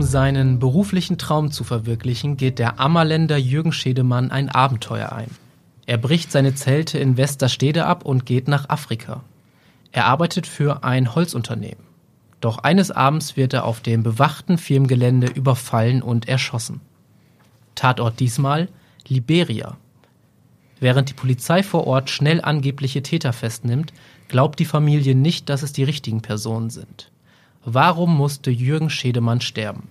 Um seinen beruflichen Traum zu verwirklichen, geht der Ammerländer Jürgen Schedemann ein Abenteuer ein. Er bricht seine Zelte in Westerstede ab und geht nach Afrika. Er arbeitet für ein Holzunternehmen. Doch eines Abends wird er auf dem bewachten Firmengelände überfallen und erschossen. Tatort diesmal Liberia. Während die Polizei vor Ort schnell angebliche Täter festnimmt, glaubt die Familie nicht, dass es die richtigen Personen sind. Warum musste Jürgen Schedemann sterben?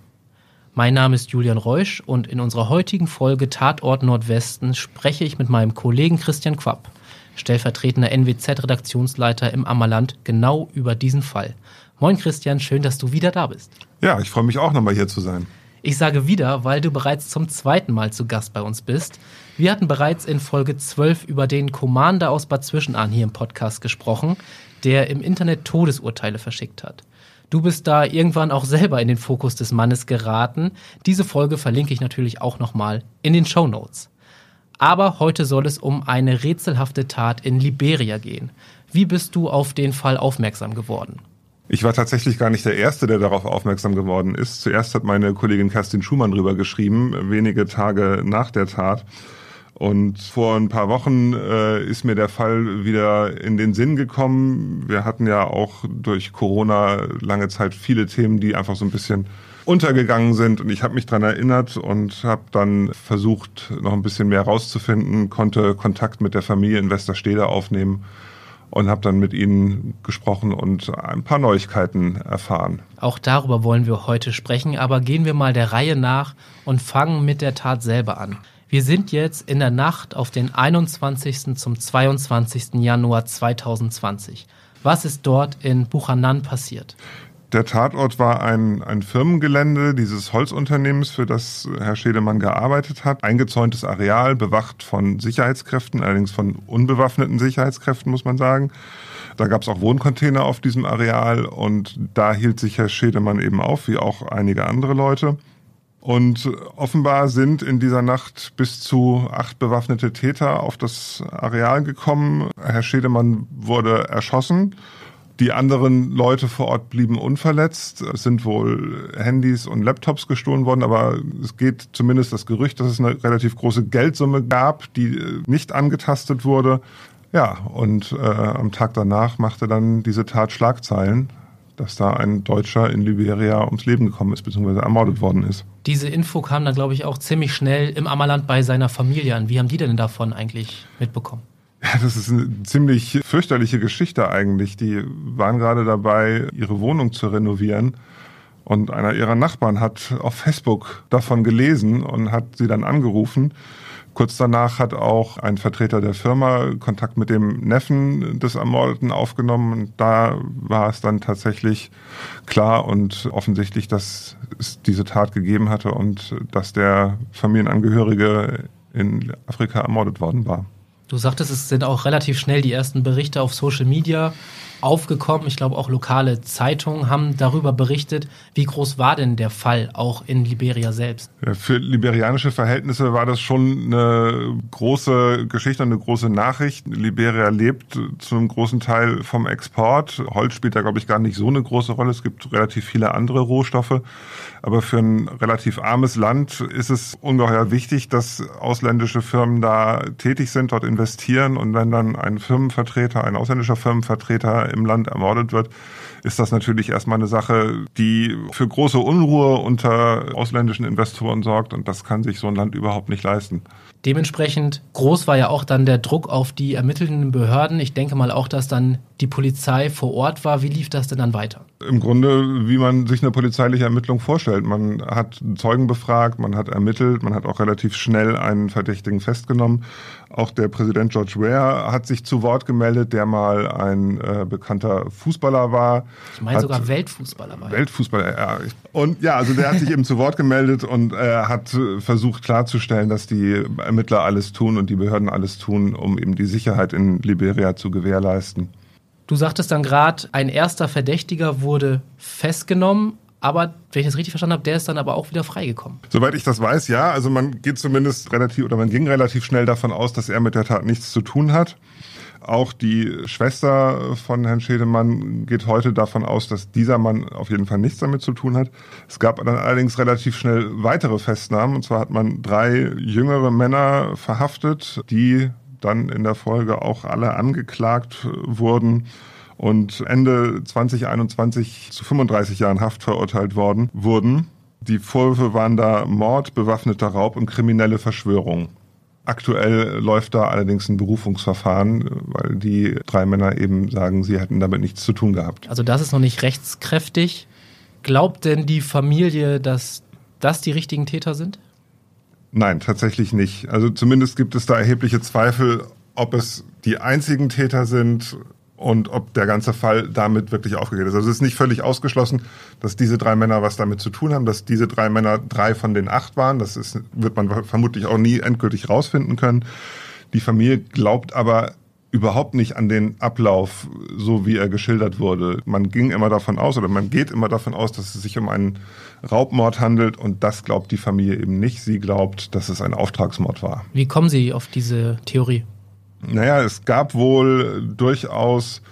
Mein Name ist Julian Reusch und in unserer heutigen Folge Tatort Nordwesten spreche ich mit meinem Kollegen Christian Quapp, stellvertretender NWZ-Redaktionsleiter im Ammerland, genau über diesen Fall. Moin Christian, schön, dass du wieder da bist. Ja, ich freue mich auch nochmal hier zu sein. Ich sage wieder, weil du bereits zum zweiten Mal zu Gast bei uns bist. Wir hatten bereits in Folge 12 über den Commander aus Bad Zwischenahn hier im Podcast gesprochen, der im Internet Todesurteile verschickt hat. Du bist da irgendwann auch selber in den Fokus des Mannes geraten. Diese Folge verlinke ich natürlich auch nochmal in den Show Notes. Aber heute soll es um eine rätselhafte Tat in Liberia gehen. Wie bist du auf den Fall aufmerksam geworden? Ich war tatsächlich gar nicht der Erste, der darauf aufmerksam geworden ist. Zuerst hat meine Kollegin Kerstin Schumann drüber geschrieben, wenige Tage nach der Tat. Und vor ein paar Wochen äh, ist mir der Fall wieder in den Sinn gekommen. Wir hatten ja auch durch Corona lange Zeit viele Themen, die einfach so ein bisschen untergegangen sind. Und ich habe mich dran erinnert und habe dann versucht, noch ein bisschen mehr rauszufinden, konnte Kontakt mit der Familie in Westerstede aufnehmen und habe dann mit ihnen gesprochen und ein paar Neuigkeiten erfahren. Auch darüber wollen wir heute sprechen, aber gehen wir mal der Reihe nach und fangen mit der Tat selber an. Wir sind jetzt in der Nacht auf den 21. zum 22. Januar 2020. Was ist dort in Buchanan passiert? Der Tatort war ein, ein Firmengelände dieses Holzunternehmens, für das Herr Schedemann gearbeitet hat. Eingezäuntes Areal, bewacht von Sicherheitskräften, allerdings von unbewaffneten Sicherheitskräften, muss man sagen. Da gab es auch Wohncontainer auf diesem Areal und da hielt sich Herr Schedemann eben auf, wie auch einige andere Leute. Und offenbar sind in dieser Nacht bis zu acht bewaffnete Täter auf das Areal gekommen. Herr Schedemann wurde erschossen. Die anderen Leute vor Ort blieben unverletzt. Es sind wohl Handys und Laptops gestohlen worden, aber es geht zumindest das Gerücht, dass es eine relativ große Geldsumme gab, die nicht angetastet wurde. Ja, und äh, am Tag danach machte dann diese Tat Schlagzeilen, dass da ein Deutscher in Liberia ums Leben gekommen ist, beziehungsweise ermordet worden ist. Diese Info kam dann, glaube ich, auch ziemlich schnell im Ammerland bei seiner Familie an. Wie haben die denn davon eigentlich mitbekommen? Ja, das ist eine ziemlich fürchterliche Geschichte eigentlich. Die waren gerade dabei, ihre Wohnung zu renovieren. Und einer ihrer Nachbarn hat auf Facebook davon gelesen und hat sie dann angerufen. Kurz danach hat auch ein Vertreter der Firma Kontakt mit dem Neffen des Ermordeten aufgenommen. Und da war es dann tatsächlich klar und offensichtlich, dass es diese Tat gegeben hatte und dass der Familienangehörige in Afrika ermordet worden war. Du sagtest, es sind auch relativ schnell die ersten Berichte auf Social Media aufgekommen. Ich glaube, auch lokale Zeitungen haben darüber berichtet. Wie groß war denn der Fall auch in Liberia selbst? Für liberianische Verhältnisse war das schon eine große Geschichte, eine große Nachricht. Liberia lebt zu einem großen Teil vom Export. Holz spielt da, glaube ich, gar nicht so eine große Rolle. Es gibt relativ viele andere Rohstoffe. Aber für ein relativ armes Land ist es ungeheuer wichtig, dass ausländische Firmen da tätig sind, dort investieren. Und wenn dann ein Firmenvertreter, ein ausländischer Firmenvertreter im Land ermordet wird, ist das natürlich erstmal eine Sache, die für große Unruhe unter ausländischen Investoren sorgt und das kann sich so ein Land überhaupt nicht leisten. Dementsprechend groß war ja auch dann der Druck auf die ermittelnden Behörden. Ich denke mal auch, dass dann die Polizei vor Ort war. Wie lief das denn dann weiter? Im Grunde, wie man sich eine polizeiliche Ermittlung vorstellt. Man hat Zeugen befragt, man hat ermittelt, man hat auch relativ schnell einen Verdächtigen festgenommen. Auch der Präsident George Ware hat sich zu Wort gemeldet, der mal ein äh, bekannter Fußballer war. Ich meine sogar Weltfußballer war. Weltfußballer, ja. Und ja, also der hat sich eben zu Wort gemeldet und äh, hat versucht klarzustellen, dass die Ermittler alles tun und die Behörden alles tun, um eben die Sicherheit in Liberia zu gewährleisten. Du sagtest dann gerade, ein erster Verdächtiger wurde festgenommen, aber wenn ich das richtig verstanden habe, der ist dann aber auch wieder freigekommen. Soweit ich das weiß, ja. Also man geht zumindest relativ oder man ging relativ schnell davon aus, dass er mit der Tat nichts zu tun hat. Auch die Schwester von Herrn Schedemann geht heute davon aus, dass dieser Mann auf jeden Fall nichts damit zu tun hat. Es gab dann allerdings relativ schnell weitere Festnahmen. Und zwar hat man drei jüngere Männer verhaftet, die dann in der Folge auch alle angeklagt wurden und Ende 2021 zu 35 Jahren Haft verurteilt worden wurden. Die Vorwürfe waren da Mord, bewaffneter Raub und kriminelle Verschwörung. Aktuell läuft da allerdings ein Berufungsverfahren, weil die drei Männer eben sagen, sie hätten damit nichts zu tun gehabt. Also das ist noch nicht rechtskräftig. Glaubt denn die Familie, dass das die richtigen Täter sind? Nein, tatsächlich nicht. Also zumindest gibt es da erhebliche Zweifel, ob es die einzigen Täter sind und ob der ganze Fall damit wirklich aufgeklärt ist. Also es ist nicht völlig ausgeschlossen, dass diese drei Männer was damit zu tun haben, dass diese drei Männer drei von den acht waren. Das ist, wird man vermutlich auch nie endgültig rausfinden können. Die Familie glaubt aber überhaupt nicht an den Ablauf, so wie er geschildert wurde. Man ging immer davon aus oder man geht immer davon aus, dass es sich um einen Raubmord handelt und das glaubt die Familie eben nicht. Sie glaubt, dass es ein Auftragsmord war. Wie kommen Sie auf diese Theorie? Naja, es gab wohl durchaus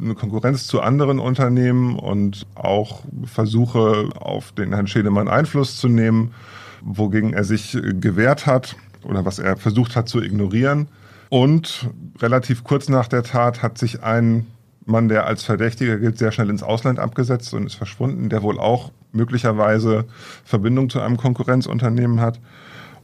eine Konkurrenz zu anderen Unternehmen und auch Versuche, auf den Herrn Schedemann Einfluss zu nehmen, wogegen er sich gewehrt hat oder was er versucht hat zu ignorieren. Und relativ kurz nach der Tat hat sich ein Mann, der als Verdächtiger gilt, sehr schnell ins Ausland abgesetzt und ist verschwunden, der wohl auch möglicherweise Verbindung zu einem Konkurrenzunternehmen hat.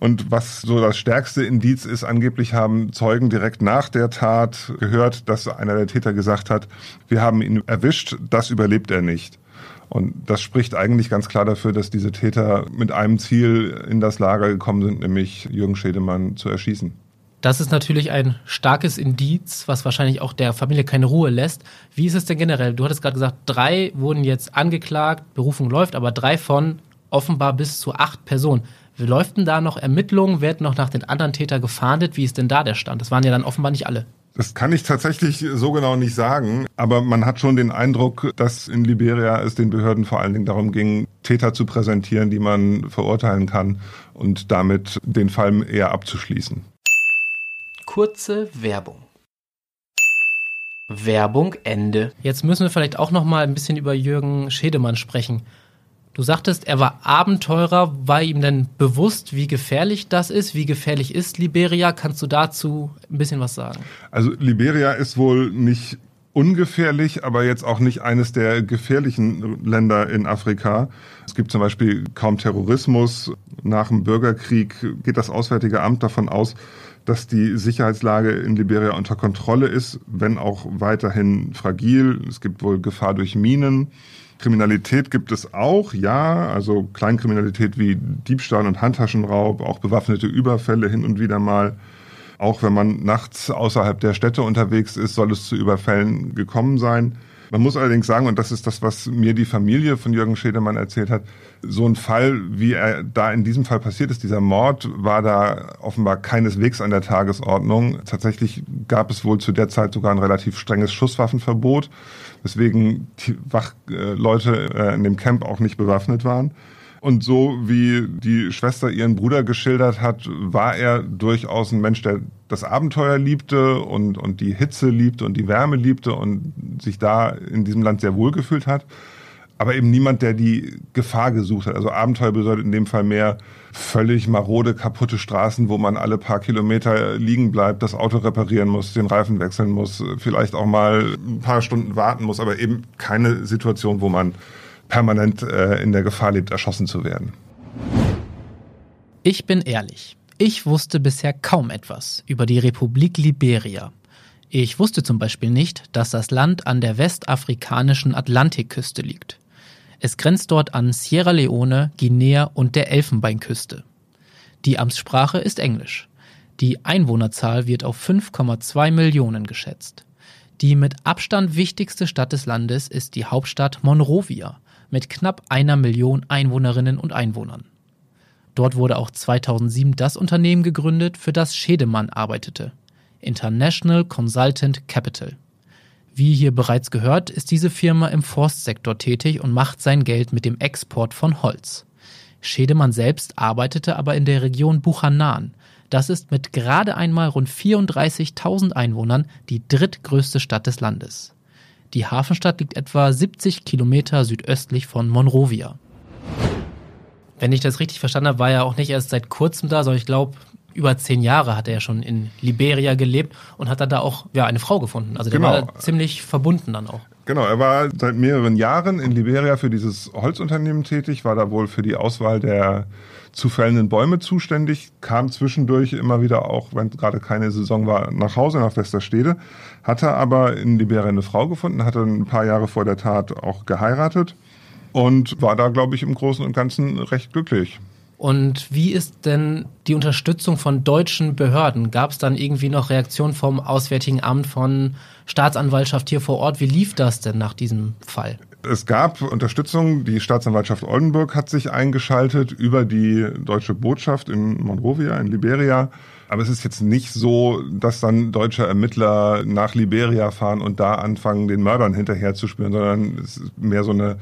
Und was so das stärkste Indiz ist, angeblich haben Zeugen direkt nach der Tat gehört, dass einer der Täter gesagt hat, wir haben ihn erwischt, das überlebt er nicht. Und das spricht eigentlich ganz klar dafür, dass diese Täter mit einem Ziel in das Lager gekommen sind, nämlich Jürgen Schedemann zu erschießen. Das ist natürlich ein starkes Indiz, was wahrscheinlich auch der Familie keine Ruhe lässt. Wie ist es denn generell? Du hattest gerade gesagt, drei wurden jetzt angeklagt, Berufung läuft, aber drei von offenbar bis zu acht Personen. Läuft denn da noch Ermittlungen? Wird noch nach den anderen Tätern gefahndet? Wie ist denn da der Stand? Das waren ja dann offenbar nicht alle. Das kann ich tatsächlich so genau nicht sagen, aber man hat schon den Eindruck, dass in Liberia es den Behörden vor allen Dingen darum ging, Täter zu präsentieren, die man verurteilen kann und damit den Fall eher abzuschließen. Kurze Werbung. Werbung Ende. Jetzt müssen wir vielleicht auch noch mal ein bisschen über Jürgen Schedemann sprechen. Du sagtest, er war Abenteurer. War ihm denn bewusst, wie gefährlich das ist? Wie gefährlich ist Liberia? Kannst du dazu ein bisschen was sagen? Also Liberia ist wohl nicht ungefährlich, aber jetzt auch nicht eines der gefährlichen Länder in Afrika. Es gibt zum Beispiel kaum Terrorismus. Nach dem Bürgerkrieg geht das Auswärtige Amt davon aus, dass die Sicherheitslage in Liberia unter Kontrolle ist, wenn auch weiterhin fragil. Es gibt wohl Gefahr durch Minen. Kriminalität gibt es auch, ja, also Kleinkriminalität wie Diebstahl und Handtaschenraub, auch bewaffnete Überfälle hin und wieder mal. Auch wenn man nachts außerhalb der Städte unterwegs ist, soll es zu Überfällen gekommen sein. Man muss allerdings sagen, und das ist das, was mir die Familie von Jürgen Schädemann erzählt hat, so ein Fall, wie er da in diesem Fall passiert ist, dieser Mord, war da offenbar keineswegs an der Tagesordnung. Tatsächlich gab es wohl zu der Zeit sogar ein relativ strenges Schusswaffenverbot, weswegen die Wachleute äh, in dem Camp auch nicht bewaffnet waren. Und so wie die Schwester ihren Bruder geschildert hat, war er durchaus ein Mensch, der das Abenteuer liebte und, und die Hitze liebte und die Wärme liebte und sich da in diesem Land sehr wohl gefühlt hat. Aber eben niemand, der die Gefahr gesucht hat. Also Abenteuer bedeutet in dem Fall mehr völlig marode, kaputte Straßen, wo man alle paar Kilometer liegen bleibt, das Auto reparieren muss, den Reifen wechseln muss, vielleicht auch mal ein paar Stunden warten muss, aber eben keine Situation, wo man permanent äh, in der Gefahr lebt, erschossen zu werden. Ich bin ehrlich. Ich wusste bisher kaum etwas über die Republik Liberia. Ich wusste zum Beispiel nicht, dass das Land an der westafrikanischen Atlantikküste liegt. Es grenzt dort an Sierra Leone, Guinea und der Elfenbeinküste. Die Amtssprache ist Englisch. Die Einwohnerzahl wird auf 5,2 Millionen geschätzt. Die mit Abstand wichtigste Stadt des Landes ist die Hauptstadt Monrovia mit knapp einer Million Einwohnerinnen und Einwohnern. Dort wurde auch 2007 das Unternehmen gegründet, für das Schedemann arbeitete. International Consultant Capital. Wie hier bereits gehört, ist diese Firma im Forstsektor tätig und macht sein Geld mit dem Export von Holz. Schedemann selbst arbeitete aber in der Region Buchanan. Das ist mit gerade einmal rund 34.000 Einwohnern die drittgrößte Stadt des Landes. Die Hafenstadt liegt etwa 70 Kilometer südöstlich von Monrovia. Wenn ich das richtig verstanden habe, war er auch nicht erst seit kurzem da, sondern ich glaube, über zehn Jahre hat er ja schon in Liberia gelebt und hat dann da auch ja, eine Frau gefunden. Also der genau. war ziemlich verbunden dann auch. Genau, er war seit mehreren Jahren in Liberia für dieses Holzunternehmen tätig, war da wohl für die Auswahl der zu fällenden Bäume zuständig, kam zwischendurch immer wieder auch, wenn gerade keine Saison war, nach Hause nach Westerstede, hatte aber in Liberia eine Frau gefunden, hatte ein paar Jahre vor der Tat auch geheiratet und war da, glaube ich, im Großen und Ganzen recht glücklich. Und wie ist denn die Unterstützung von deutschen Behörden? Gab es dann irgendwie noch Reaktionen vom Auswärtigen Amt, von Staatsanwaltschaft hier vor Ort? Wie lief das denn nach diesem Fall? Es gab Unterstützung. Die Staatsanwaltschaft Oldenburg hat sich eingeschaltet über die deutsche Botschaft in Monrovia, in Liberia. Aber es ist jetzt nicht so, dass dann deutsche Ermittler nach Liberia fahren und da anfangen, den Mördern hinterher zu spüren, sondern es ist mehr so eine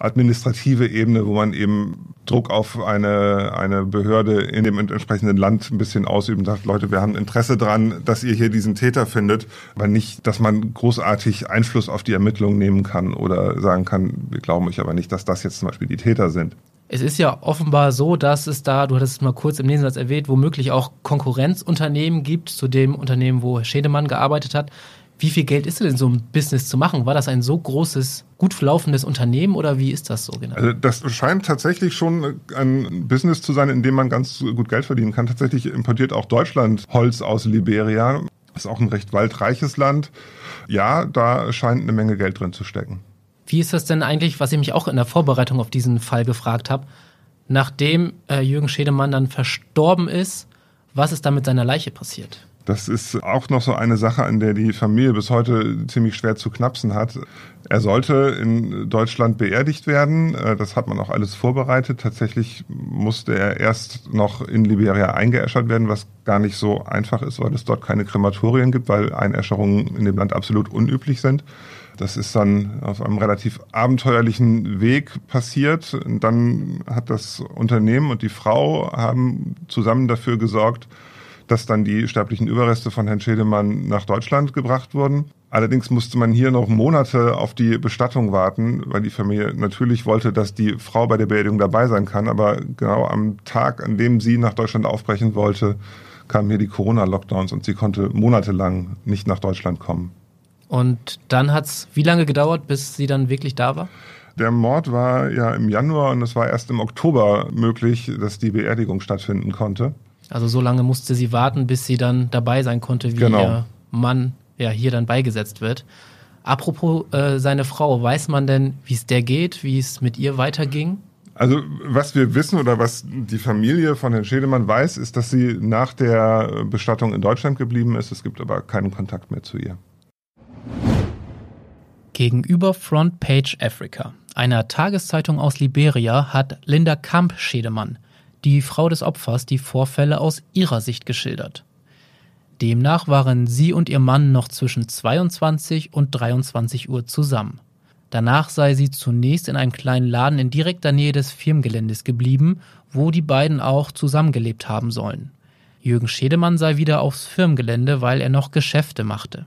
administrative Ebene, wo man eben Druck auf eine, eine Behörde in dem entsprechenden Land ein bisschen ausüben sagt, Leute, wir haben Interesse dran, dass ihr hier diesen Täter findet, aber nicht, dass man großartig Einfluss auf die Ermittlungen nehmen kann oder sagen kann, wir glauben euch aber nicht, dass das jetzt zum Beispiel die Täter sind. Es ist ja offenbar so, dass es da, du hattest es mal kurz im Nebensatz erwähnt, womöglich auch Konkurrenzunternehmen gibt zu dem Unternehmen, wo Schädemann gearbeitet hat. Wie viel Geld ist denn so ein Business zu machen? War das ein so großes, gut laufendes Unternehmen oder wie ist das so genau? Also das scheint tatsächlich schon ein Business zu sein, in dem man ganz gut Geld verdienen kann. Tatsächlich importiert auch Deutschland Holz aus Liberia. Ist auch ein recht waldreiches Land. Ja, da scheint eine Menge Geld drin zu stecken. Wie ist das denn eigentlich, was ich mich auch in der Vorbereitung auf diesen Fall gefragt habe? Nachdem äh, Jürgen Schädemann dann verstorben ist, was ist da mit seiner Leiche passiert? Das ist auch noch so eine Sache, an der die Familie bis heute ziemlich schwer zu knapsen hat. Er sollte in Deutschland beerdigt werden. Äh, das hat man auch alles vorbereitet. Tatsächlich musste er erst noch in Liberia eingeäschert werden, was gar nicht so einfach ist, weil es dort keine Krematorien gibt, weil Einäscherungen in dem Land absolut unüblich sind. Das ist dann auf einem relativ abenteuerlichen Weg passiert. Und dann hat das Unternehmen und die Frau haben zusammen dafür gesorgt, dass dann die sterblichen Überreste von Herrn Schädemann nach Deutschland gebracht wurden. Allerdings musste man hier noch Monate auf die Bestattung warten, weil die Familie natürlich wollte, dass die Frau bei der Beerdigung dabei sein kann. Aber genau am Tag, an dem sie nach Deutschland aufbrechen wollte, kamen hier die Corona-Lockdowns und sie konnte monatelang nicht nach Deutschland kommen. Und dann hat es wie lange gedauert, bis sie dann wirklich da war? Der Mord war ja im Januar und es war erst im Oktober möglich, dass die Beerdigung stattfinden konnte. Also so lange musste sie warten, bis sie dann dabei sein konnte, wie genau. ihr Mann ja hier dann beigesetzt wird. Apropos äh, seine Frau, weiß man denn, wie es der geht, wie es mit ihr weiterging? Also was wir wissen oder was die Familie von Herrn Schädemann weiß, ist, dass sie nach der Bestattung in Deutschland geblieben ist. Es gibt aber keinen Kontakt mehr zu ihr. Gegenüber Front Page Africa, einer Tageszeitung aus Liberia, hat Linda Kamp Schädemann die Frau des Opfers die Vorfälle aus ihrer Sicht geschildert. Demnach waren sie und ihr Mann noch zwischen 22 und 23 Uhr zusammen. Danach sei sie zunächst in einem kleinen Laden in direkter Nähe des Firmengeländes geblieben, wo die beiden auch zusammengelebt haben sollen. Jürgen Schedemann sei wieder aufs Firmengelände, weil er noch Geschäfte machte.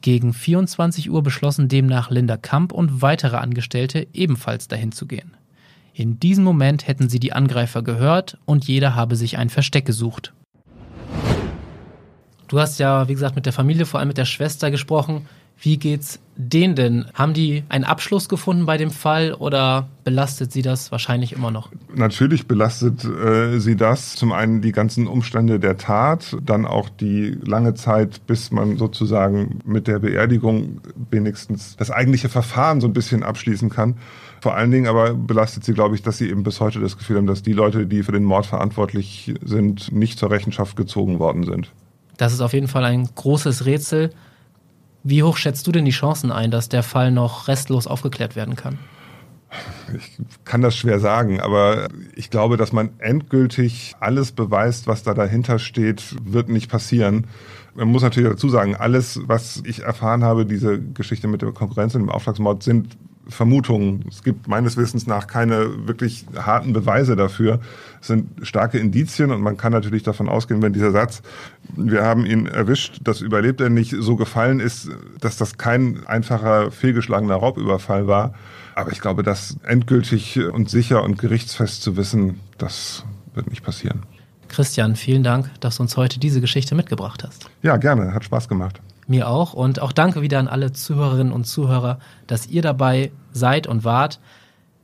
Gegen 24 Uhr beschlossen demnach Linda Kamp und weitere Angestellte ebenfalls dahin zu gehen. In diesem Moment hätten sie die Angreifer gehört und jeder habe sich ein Versteck gesucht. Du hast ja, wie gesagt, mit der Familie, vor allem mit der Schwester gesprochen. Wie geht's denen denn? Haben die einen Abschluss gefunden bei dem Fall oder belastet sie das wahrscheinlich immer noch? Natürlich belastet äh, sie das. Zum einen die ganzen Umstände der Tat, dann auch die lange Zeit, bis man sozusagen mit der Beerdigung wenigstens das eigentliche Verfahren so ein bisschen abschließen kann. Vor allen Dingen aber belastet sie, glaube ich, dass sie eben bis heute das Gefühl haben, dass die Leute, die für den Mord verantwortlich sind, nicht zur Rechenschaft gezogen worden sind. Das ist auf jeden Fall ein großes Rätsel. Wie hoch schätzt du denn die Chancen ein, dass der Fall noch restlos aufgeklärt werden kann? Ich kann das schwer sagen, aber ich glaube, dass man endgültig alles beweist, was da dahinter steht, wird nicht passieren. Man muss natürlich dazu sagen, alles, was ich erfahren habe, diese Geschichte mit der Konkurrenz und dem Auftragsmord, sind Vermutungen. Es gibt meines Wissens nach keine wirklich harten Beweise dafür. Es sind starke Indizien und man kann natürlich davon ausgehen, wenn dieser Satz, wir haben ihn erwischt, das überlebt er nicht, so gefallen ist, dass das kein einfacher, fehlgeschlagener Raubüberfall war. Aber ich glaube, das endgültig und sicher und gerichtsfest zu wissen, das wird nicht passieren. Christian, vielen Dank, dass du uns heute diese Geschichte mitgebracht hast. Ja, gerne. Hat Spaß gemacht. Mir auch. Und auch danke wieder an alle Zuhörerinnen und Zuhörer, dass ihr dabei seid und wart.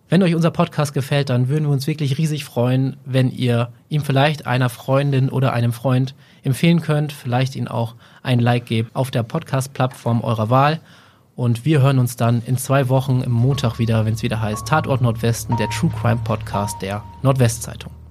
Wenn euch unser Podcast gefällt, dann würden wir uns wirklich riesig freuen, wenn ihr ihm vielleicht einer Freundin oder einem Freund empfehlen könnt, vielleicht ihn auch ein Like gebt auf der Podcast-Plattform eurer Wahl. Und wir hören uns dann in zwei Wochen im Montag wieder, wenn es wieder heißt Tatort Nordwesten, der True Crime Podcast der Nordwestzeitung.